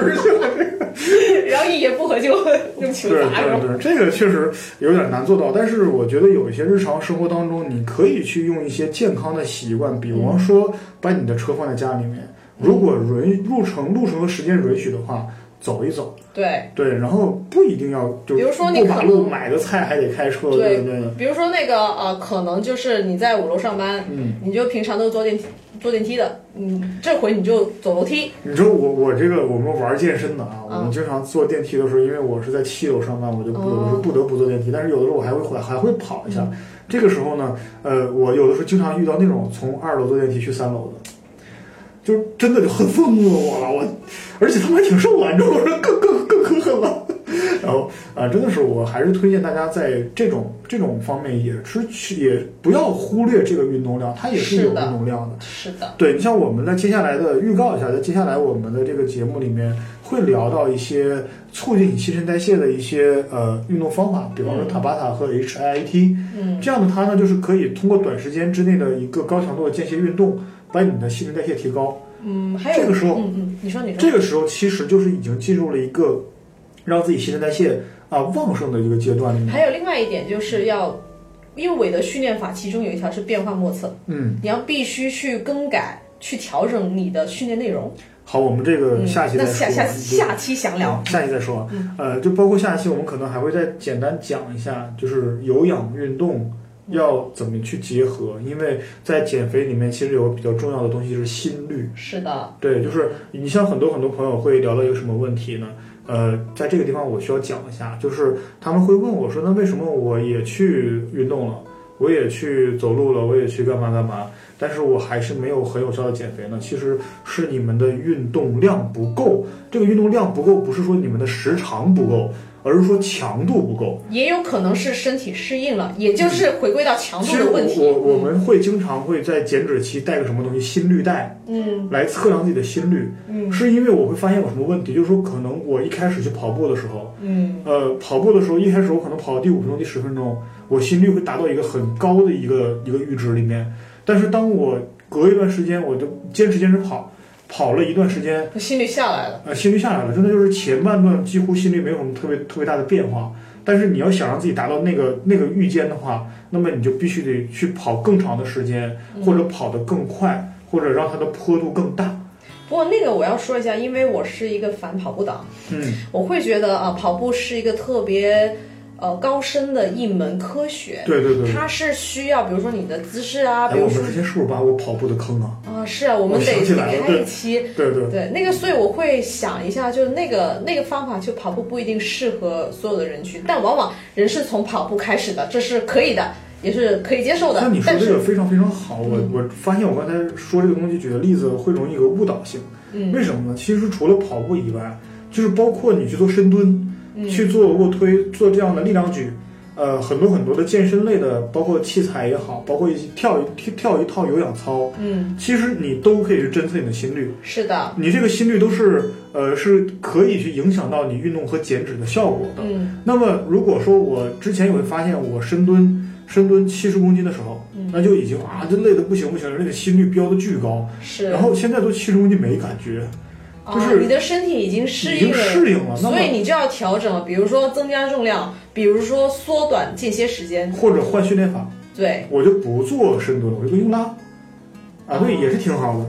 Speaker 2: 去，然后一言不合就用球砸
Speaker 1: 对对对，这个确实有点难做到。但是我觉得有一些日常生活当中，你可以去用一些健康的习惯，比方说把你的车放在家里面，如果允路程路程和时间允许的话。走一走，
Speaker 2: 对
Speaker 1: 对，然后不一定要就
Speaker 2: 比如说你
Speaker 1: 过马路买个菜还得开车，对对。
Speaker 2: 比如说那个呃，可能就是你在五楼上班，
Speaker 1: 嗯，
Speaker 2: 你就平常都坐电梯坐电梯的，嗯，这回你就走楼梯。
Speaker 1: 你说我我这个我们玩健身的啊，我们经常坐电梯的时候，因为我是在七楼上班，我就有的时候不得不坐电梯，但是有的时候我还会还还会跑一下。这个时候呢，呃，我有的时候经常遇到那种从二楼坐电梯去三楼的。就真的就恨疯了我了，我，而且他们还挺瘦的，你知道吗？更更更可恨了。然后啊，真的是，我还是推荐大家在这种这种方面也是去，也不要忽略这个运动量，它也是有运动量的。
Speaker 2: 是的。
Speaker 1: 对你像我们在接下来的预告一下，在接下来我们的这个节目里面会聊到一些促进你新陈代谢的一些呃运动方法，比方说塔巴塔和 HIIT。
Speaker 2: 嗯。
Speaker 1: 这样的它呢，就是可以通过短时间之内的一个高强度的间歇运动。把你的新陈代谢提高，
Speaker 2: 嗯，还有
Speaker 1: 这个时候，
Speaker 2: 嗯嗯，你说你说，
Speaker 1: 这个时候其实就是已经进入了一个让自己新陈代谢啊旺盛的一个阶段。
Speaker 2: 还有另外一点就是要，因为韦德训练法其中有一条是变幻莫测，
Speaker 1: 嗯，
Speaker 2: 你要必须去更改、去调整你的训练内容。
Speaker 1: 好，我们这个下期再说。
Speaker 2: 下下下期详聊，
Speaker 1: 下期再说。呃，就包括下期我们可能还会再简单讲一下，就是有氧运动。要怎么去结合？因为在减肥里面，其实有个比较重要的东西是心率。
Speaker 2: 是的，
Speaker 1: 对，就是你像很多很多朋友会聊到一个什么问题呢？呃，在这个地方我需要讲一下，就是他们会问我说，那为什么我也去运动了，我也去走路了，我也去干嘛干嘛，但是我还是没有很有效的减肥呢？其实是你们的运动量不够。这个运动量不够，不是说你们的时长不够。而是说强度不够，
Speaker 2: 也有可能是身体适应了，也就是回归到强度的问题。
Speaker 1: 我我们会经常会在减脂期带个什么东西，心率带，
Speaker 2: 嗯，
Speaker 1: 来测量自己的心率，
Speaker 2: 嗯，
Speaker 1: 是因为我会发现有什么问题，就是说可能我一开始去跑步的时候，
Speaker 2: 嗯，
Speaker 1: 呃，跑步的时候一开始我可能跑到第五分钟、第十分钟，我心率会达到一个很高的一个一个阈值里面，但是当我隔一段时间，我就坚持坚持跑。跑了一段时间，
Speaker 2: 心率下来了。
Speaker 1: 呃，心率下来了，真的就是前半段几乎心率没有什么特别特别大的变化。但是你要想让自己达到那个那个阈间的话，那么你就必须得去跑更长的时间，或者跑得更快，或者让它的坡度更大。
Speaker 2: 不过那个我要说一下，因为我是一个反跑步党，
Speaker 1: 嗯，
Speaker 2: 我会觉得啊，跑步是一个特别。呃，高深的一门科学，
Speaker 1: 对对对，
Speaker 2: 它是需要，比如说你的姿势啊，比
Speaker 1: 如说，我们之前是不是把我跑步的坑啊？
Speaker 2: 啊，是啊，我们得开一期，
Speaker 1: 对对
Speaker 2: 对，那个，所以我会想一下，就是那个那个方法，就跑步不一定适合所有的人群，但往往人是从跑步开始的，这是可以的，也是可以接受的。
Speaker 1: 那你说这个非常非常好，我我发现我刚才说这个东西举的例子会容易有个误导性，
Speaker 2: 嗯，
Speaker 1: 为什么呢？其实除了跑步以外，就是包括你去做深蹲，去做卧推，做这样的力量举。呃，很多很多的健身类的，包括器材也好，包括一些跳跳跳一套有氧操，
Speaker 2: 嗯，
Speaker 1: 其实你都可以去侦测你的心率。
Speaker 2: 是的，
Speaker 1: 你这个心率都是呃是可以去影响到你运动和减脂的效果的。
Speaker 2: 嗯，
Speaker 1: 那么如果说我之前也会发现，我深蹲深蹲七十公斤的时候，那就已经啊，就累得不行不行，那个心率飙的巨高。
Speaker 2: 是，
Speaker 1: 然后现在都七十公斤没感觉。就是
Speaker 2: 你的身体已经适应了，
Speaker 1: 适应了，
Speaker 2: 所以你就要调整了。比如说增加重量，比如说缩短间歇时间，
Speaker 1: 或者换训练法。
Speaker 2: 对，
Speaker 1: 我就不做深蹲了，我就做硬拉。啊，对，也是挺好的。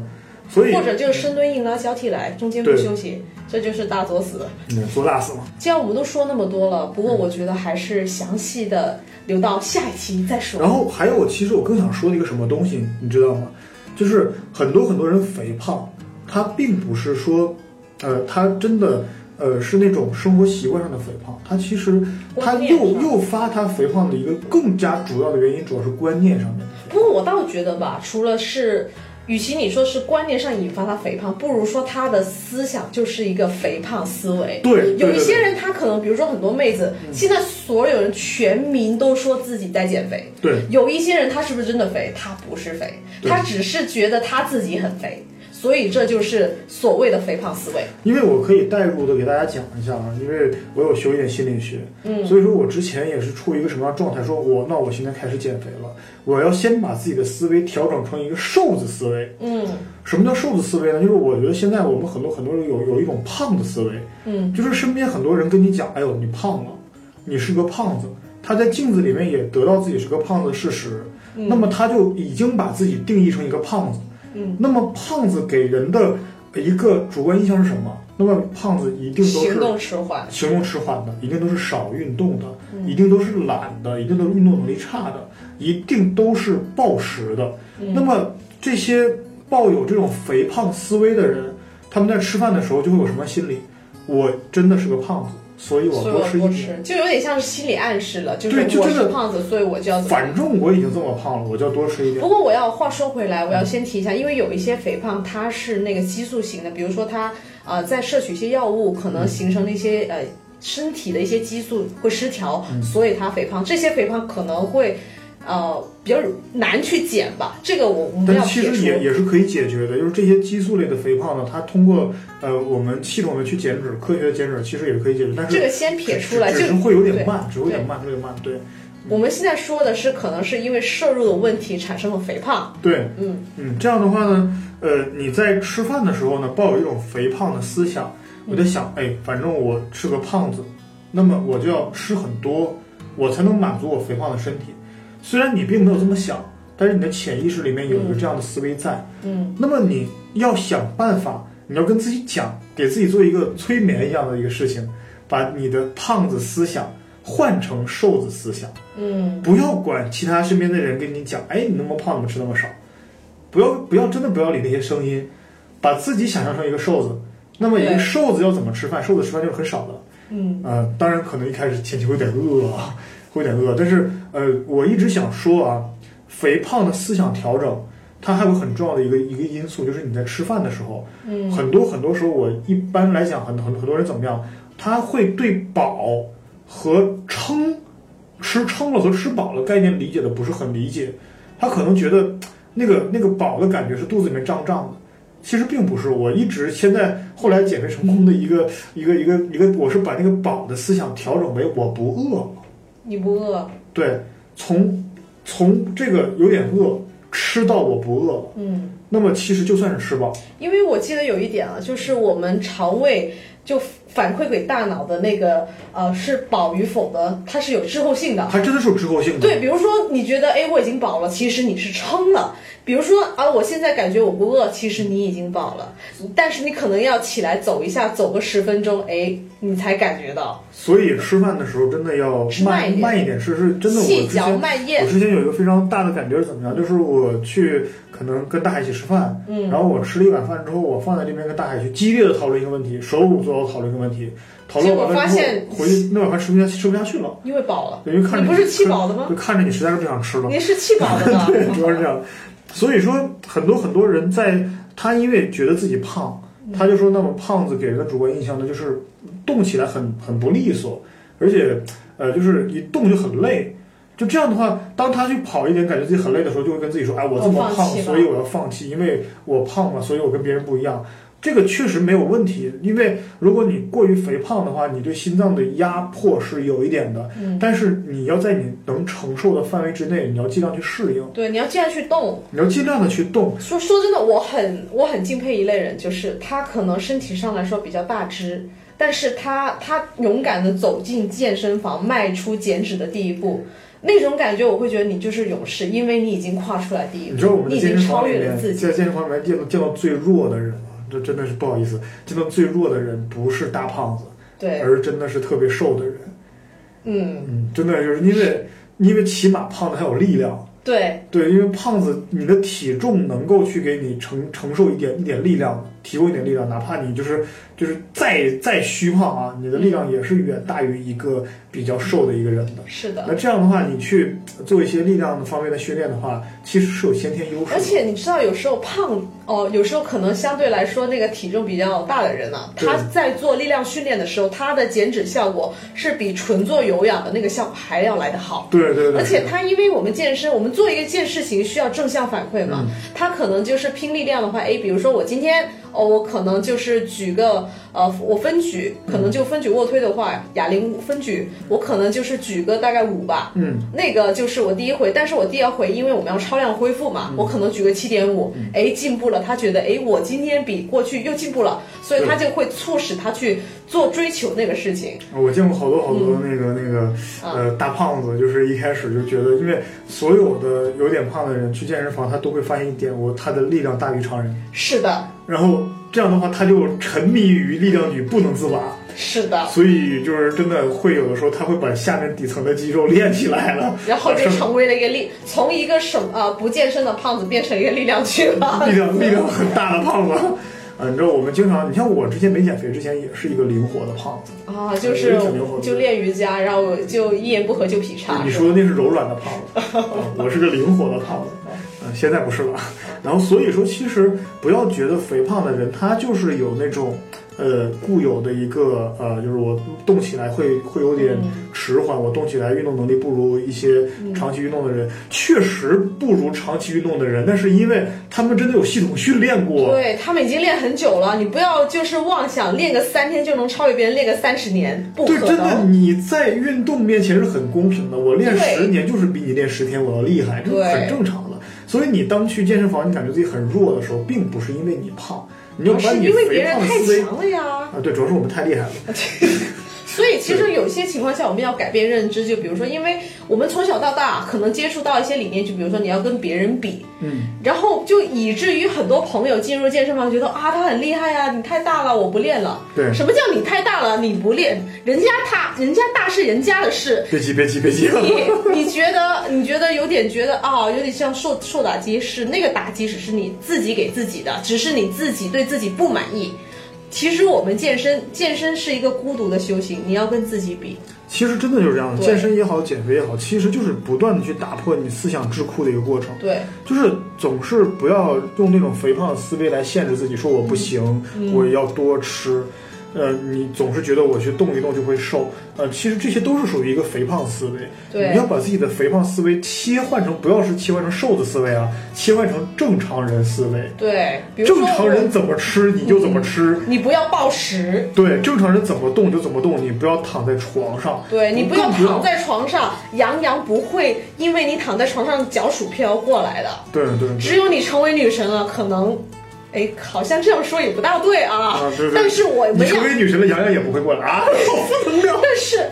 Speaker 1: 所以
Speaker 2: 或者就是深蹲硬拉交替来，中间不休息，这就是大作死。
Speaker 1: 嗯，做大死嘛。
Speaker 2: 既然我们都说那么多了，不过我觉得还是详细的留到下一期再说。
Speaker 1: 然后还有，其实我更想说的一个什么东西，你知道吗？就是很多很多人肥胖。他并不是说，呃，他真的，呃，是那种生活习惯上的肥胖。他其实他诱诱发他肥胖的一个更加主要的原因，主要是观念上面。
Speaker 2: 不过我倒觉得吧，除了是，与其你说是观念上引发他肥胖，不如说他的思想就是一个肥胖思维。
Speaker 1: 对，
Speaker 2: 有一些人他可能，比如说很多妹子，现在所有人全民都说自己在减肥。
Speaker 1: 对，
Speaker 2: 有一些人他是不是真的肥？他不是肥，他只是觉得他自己很肥。所以这就是所谓的肥胖思维。
Speaker 1: 因为我可以代入的给大家讲一下啊，因为我有学一点心理学，
Speaker 2: 嗯，
Speaker 1: 所以说我之前也是处于一个什么样状态？说我那我现在开始减肥了，我要先把自己的思维调整成一个瘦子思维。
Speaker 2: 嗯，
Speaker 1: 什么叫瘦子思维呢？就是我觉得现在我们很多很多人有有一种胖的思维，
Speaker 2: 嗯，
Speaker 1: 就是身边很多人跟你讲，哎呦你胖了，你是个胖子，他在镜子里面也得到自己是个胖子的事实，那么他就已经把自己定义成一个胖子。
Speaker 2: 嗯，
Speaker 1: 那么胖子给人的一个主观印象是什么？那么胖子一定都是
Speaker 2: 行动迟缓，
Speaker 1: 行动迟缓的，一定都是少运动的，一定都是懒的，一定都是运动能力差的，一定都是暴食的。那么这些抱有这种肥胖思维的人，他们在吃饭的时候就会有什么心理？我真的是个胖子。所以我
Speaker 2: 多
Speaker 1: 吃一点，
Speaker 2: 就有点像是心理暗示了，
Speaker 1: 就
Speaker 2: 是我是胖子，所以我就要。
Speaker 1: 反正我已经这么胖了，我就要多吃一点。
Speaker 2: 不过我要话说回来，我要先提一下，因为有一些肥胖它是那个激素型的，比如说它呃在摄取一些药物，可能形成了一些呃身体的一些激素会失调，所以它肥胖。这些肥胖可能会。呃，比较难去减吧，这个我我们要
Speaker 1: 其实也也是可以解决的，就是这些激素类的肥胖呢，它通过呃我们系统的去减脂，科学的减脂，其实也是可以解决。但是
Speaker 2: 这个先撇出来，
Speaker 1: 就是会有点慢，只会有点慢，有点慢。对，
Speaker 2: 我们现在说的是可能是因为摄入的问题产生了肥胖。
Speaker 1: 对，
Speaker 2: 嗯
Speaker 1: 嗯，这样的话呢，呃，你在吃饭的时候呢，抱有一种肥胖的思想，我在想，哎，反正我是个胖子，那么我就要吃很多，我才能满足我肥胖的身体。虽然你并没有这么想，但是你的潜意识里面有一个这样的思维在。
Speaker 2: 嗯，
Speaker 1: 那么你要想办法，你要跟自己讲，给自己做一个催眠一样的一个事情，把你的胖子思想换成瘦子思想，
Speaker 2: 嗯，
Speaker 1: 不要管其他身边的人跟你讲，哎，你那么胖，怎么吃那么少？不要不要真的不要理那些声音，把自己想象成一个瘦子。那么一个瘦子要怎么吃饭？瘦子吃饭就是很少的，
Speaker 2: 嗯，
Speaker 1: 呃，当然可能一开始前期会有点饿啊，会有点饿，但是呃，我一直想说啊，肥胖的思想调整，它还有很重要的一个一个因素，就是你在吃饭的时候，
Speaker 2: 嗯，
Speaker 1: 很多很多时候，我一般来讲，很很很多人怎么样，他会对饱和撑、吃撑了和吃饱了概念理解的不是很理解，他可能觉得那个那个饱的感觉是肚子里面胀胀的。其实并不是，我一直现在后来减肥成功的一个一个一个一个，我是把那个饱的思想调整为我不饿了。
Speaker 2: 你不饿，
Speaker 1: 对，从从这个有点饿吃到我不饿。了，
Speaker 2: 嗯，
Speaker 1: 那么其实就算是吃饱，
Speaker 2: 因为我记得有一点啊，就是我们肠胃就反馈给大脑的那个呃是饱与否的，它是有滞后性的。
Speaker 1: 它真的是有滞后性的。
Speaker 2: 对，比如说你觉得哎我已经饱了，其实你是撑了。比如说啊，我现在感觉我不饿，其实你已经饱了，但是你可能要起来走一下，走个十分钟，哎，你才感觉到
Speaker 1: 所以吃饭的时候真的要
Speaker 2: 慢
Speaker 1: 慢一点吃，是真的。我之前我。之前有一个非常大的感觉是怎么样？就是我去可能跟大海一起吃饭，
Speaker 2: 嗯
Speaker 1: 然后我吃了一碗饭之后，我放在这边跟大海去激烈的讨论一个问题，手舞足蹈讨论一个问题，讨论完了之
Speaker 2: 现
Speaker 1: 后回去那碗饭吃不下吃不下去了，
Speaker 2: 因为饱了，
Speaker 1: 因为看着
Speaker 2: 你不是气饱的吗
Speaker 1: 就看着你实在是不想吃了。
Speaker 2: 你是气饱的呢。
Speaker 1: 对，主要是这样。所以说，很多很多人在他因为觉得自己胖，他就说，那么胖子给人的主观印象呢，就是动起来很很不利索，而且呃，就是一动就很累。就这样的话，当他去跑一点，感觉自己很累的时候，就会跟自己说：“哎，我这么胖，所以我要放弃，因为我胖嘛，所以我跟别人不一样。”这个确实没有问题，因为如果你过于肥胖的话，你对心脏的压迫是有一点的。
Speaker 2: 嗯，
Speaker 1: 但是你要在你能承受的范围之内，你要尽量去适应。
Speaker 2: 对，你要尽量去动。
Speaker 1: 你要尽量的去动，
Speaker 2: 说说真的，我很我很敬佩一类人，就是他可能身体上来说比较大只，但是他他勇敢的走进健身房，迈出减脂的第一步，那种感觉我会觉得你就是勇士，因为你已经跨出来第一步，
Speaker 1: 你知道我们
Speaker 2: 你已经
Speaker 1: 在健身
Speaker 2: 超越了
Speaker 1: 房里面，
Speaker 2: 自己。
Speaker 1: 在健身房里面见到见到最弱的人啊，这真的是不好意思，真的最弱的人不是大胖子，
Speaker 2: 对，
Speaker 1: 而真的是特别瘦的人。
Speaker 2: 嗯，
Speaker 1: 嗯，真的就是因为因为起码胖子还有力量，
Speaker 2: 对，
Speaker 1: 对，因为胖子你的体重能够去给你承承受一点一点力量，提供一点力量，哪怕你就是就是再再虚胖啊，你的力量也是远大于一个比较瘦的一个人的。
Speaker 2: 是的。
Speaker 1: 那这样的话，你去做一些力量的方面的训练的话，其实是有先天优势。
Speaker 2: 而且你知道，有时候胖哦，有时候可能相对来说那个体重比较大的人呢、
Speaker 1: 对
Speaker 2: 他在做力量训练的时候，他的减脂效果是比纯做有氧的那个效果还要来得好。
Speaker 1: 对对对，
Speaker 2: 而且他因为我们健身，我们做一个件事情需要正向反馈嘛，他可能就是拼力量的话，哎，比如说我今天哦，我可能就是举个呃，我分举，可能就分举卧推的话，哑铃分举，我可能就是举个大概五吧，
Speaker 1: 嗯，
Speaker 2: 那个就是我第一回，但是我第二回因为我们要超量恢复嘛，我可能举个七点五，哎，进步了，他觉得哎，我今天比过去又进步了，所以他就会促使他去做追求那个事情。
Speaker 1: 我见过好多好多那个、那个呃大胖子，就是一开始就觉得，因为所有的有点胖的人去健身房，他都会发现一点，我他的力量大于常人，
Speaker 2: 是的，
Speaker 1: 然后这样的话他就沉迷于力量举不能自拔，
Speaker 2: 是的，
Speaker 1: 所以就是真的会有的时候他会把下面底层的肌肉练起来了，
Speaker 2: 然后就成为了一个力，从一个什呃不健身的胖子变成一个力量去了。
Speaker 1: 力量力量很大的胖子。啊，你知道我们经常，你像我之前没减肥之前也是一个灵活的胖子，
Speaker 2: 啊，就是就练瑜伽，然后就一言不合就劈叉。
Speaker 1: 你说的那是柔软的胖子，啊我是个灵活的胖子，嗯，现在不是了。然后所以说，其实不要觉得肥胖的人他就是有那种呃固有的一个呃，就是我动起来会会有点迟缓，我动起来运动能力不如一些长期运动的人，确实不如长期运动的人，那是因为他们真的有系统训练过。
Speaker 2: 对他们已经练很久了，你不要就是妄想练个三天就能超越别人，练个三十年，不
Speaker 1: 对，
Speaker 2: 可
Speaker 1: 真的，你在运动面前是很公平的。我练
Speaker 2: 对
Speaker 1: 十年就是比你练十天我要厉害，这很正常的。所以你当去健身房，你感觉自己很弱的时候，并不是因为你胖，你要把你
Speaker 2: 是因为别
Speaker 1: 肥
Speaker 2: 人太
Speaker 1: 胖的思维
Speaker 2: 强了呀。
Speaker 1: 啊，对，主要是我们太厉害了。
Speaker 2: 所以其实有些情况下我们要改变认知，就比如说，因为我们从小到大可能接触到一些理念，就比如说你要跟别人比，
Speaker 1: 嗯，
Speaker 2: 然后就以至于很多朋友进入健身房觉得啊他很厉害呀、你太大了，我不练了。
Speaker 1: 对
Speaker 2: 什么叫你太大了，你不练？人家他人家大是人家的事，
Speaker 1: 别急别急别急，
Speaker 2: 你你觉得你觉得有点觉得啊、有点像受受打击，是那个打击只是你自己给自己的，只是你自己对自己不满意。其实我们健身健身是一个孤独的修行，你要跟自己比。
Speaker 1: 其实真的就是这样的，健身也好，减肥也好，其实就是不断的去打破你思想桎梏的一个过程。
Speaker 2: 对，
Speaker 1: 就是总是不要用那种肥胖的思维来限制自己，说我不行，
Speaker 2: 嗯
Speaker 1: 我要多吃。呃，你总是觉得我去动一动就会瘦，呃，其实这些都是属于一个肥胖思维。
Speaker 2: 对
Speaker 1: 你要把自己的肥胖思维切换成，不要是切换成瘦子思维啊，切换成正常人思维。
Speaker 2: 对，
Speaker 1: 正常人怎么吃你就怎么吃，
Speaker 2: 你不要暴食，
Speaker 1: 对，正常人怎么动就怎么动，你不要躺在床上，
Speaker 2: 对你不要躺在床上，杨洋不会因为你躺在床上嚼薯飘过来的。
Speaker 1: 对对对
Speaker 2: 只有你成为女神了，可能，哎，好像这样说也不大对啊。
Speaker 1: 啊，对对。
Speaker 2: 但是我
Speaker 1: 没
Speaker 2: 有。你
Speaker 1: 成为女神的，洋洋也不会过来啊。
Speaker 2: 但是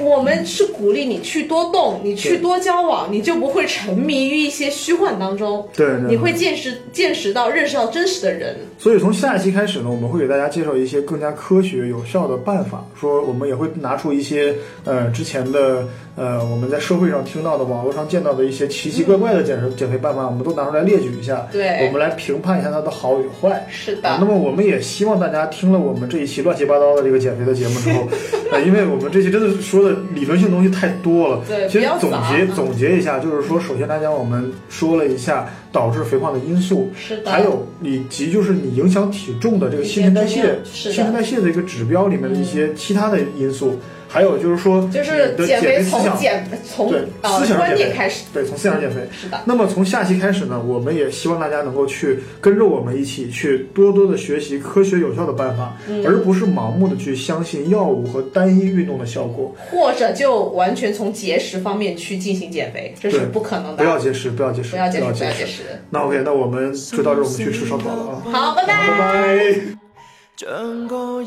Speaker 2: 我们是鼓励你去多动，你去多交往，你就不会沉迷于一些虚幻当中。
Speaker 1: 对
Speaker 2: 你会见识见识到、认识到真实的人。
Speaker 1: 所以从下一期开始呢，我们会给大家介绍一些更加科学有效的办法。说我们也会拿出一些呃之前的呃我们在社会上听到的、网络上见到的一些奇奇怪怪的减肥减肥办法，我们都拿出来列举一下。
Speaker 2: 对
Speaker 1: 我们来评判一下它的好与坏。
Speaker 2: 是的
Speaker 1: 啊，那么我们也希望大家听了我们这一期乱七八糟的这个减肥的节目之后，呃，因为我们这期真的是说的理论性东西太多了。
Speaker 2: 对
Speaker 1: 其实总结总结一下，就是说，首先来讲，我们说了一下导致肥胖的因素，
Speaker 2: 是的
Speaker 1: 还有以及就是你影响体重的这个新陈代谢，
Speaker 2: 是
Speaker 1: 新陈代谢的一个指标里面的一些其他的因素，还有就是说
Speaker 2: 就是减肥从
Speaker 1: 减思想。
Speaker 2: 减从
Speaker 1: 对
Speaker 2: 呃观
Speaker 1: 思想减肥
Speaker 2: 念开始。
Speaker 1: 对，从思想减肥。
Speaker 2: 是的
Speaker 1: 那么从下期开始呢，我们也希望大家能够去跟着我们一起去多多的学习科学有效的办法，
Speaker 2: 嗯
Speaker 1: 而不是盲目的去相信药物和单一运动的效果。
Speaker 2: 或者就完全从节食方面去进行减肥，这是不可能的。
Speaker 1: 不要节食，不要节食，
Speaker 2: 不要节食，
Speaker 1: 不
Speaker 2: 不要
Speaker 1: 节
Speaker 2: 节食。
Speaker 1: 那 OK，那我们就到这儿，我们去吃烧烤了啊！
Speaker 2: 好，拜拜。
Speaker 1: 拜拜。
Speaker 3: 整个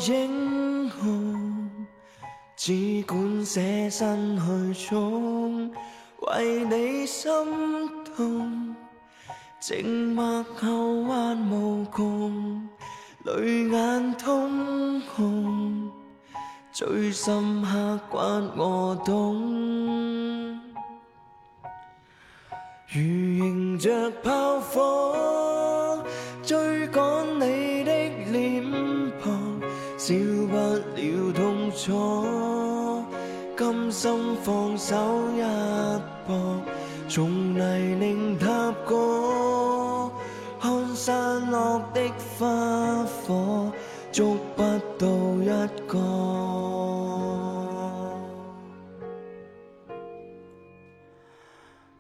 Speaker 3: 只管舍身去衝，為你心痛。靜默後還無窮，淚眼通紅，最深刻關我懂。如迎着炮火，追趕你的臉龐，少不了痛楚，心放手一搏，從泥泞踏過，看散落的花火，捉不到一個。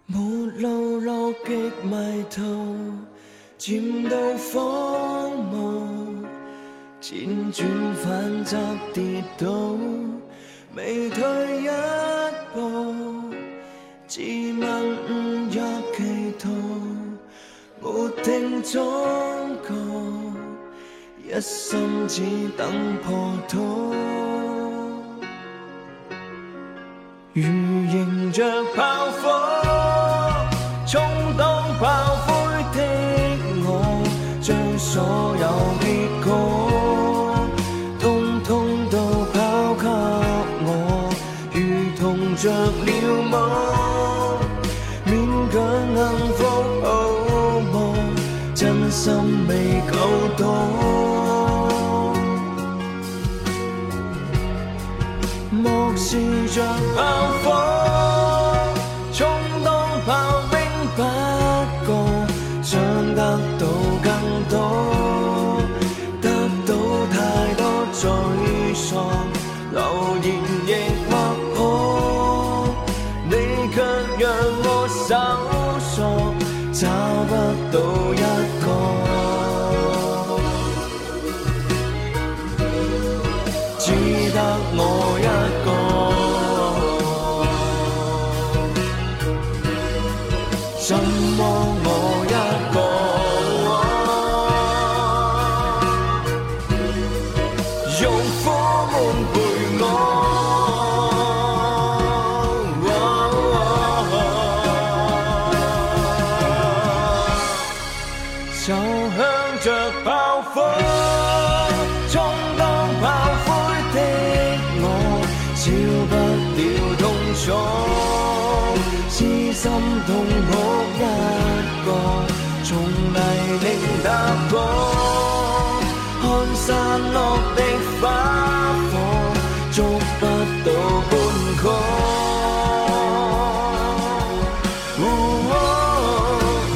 Speaker 3: 沒路落極迷途，渐到荒蕪，輾轉反侧跌倒，未退一步，自問誤入歧途，沒聽忠告，一心只等破土。如迎着炮火，漠視着炮散落的花火，捉不到半個。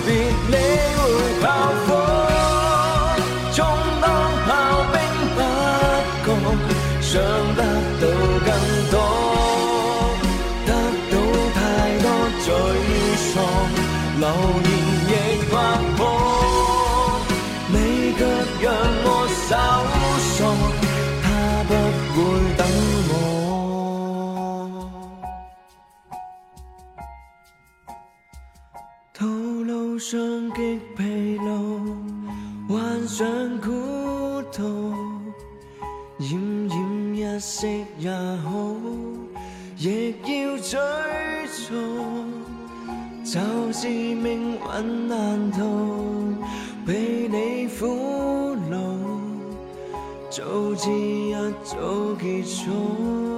Speaker 3: 別理会炮火，惜也好，亦要追逐。就是命运难逃，被你俘虏，早知一早结束。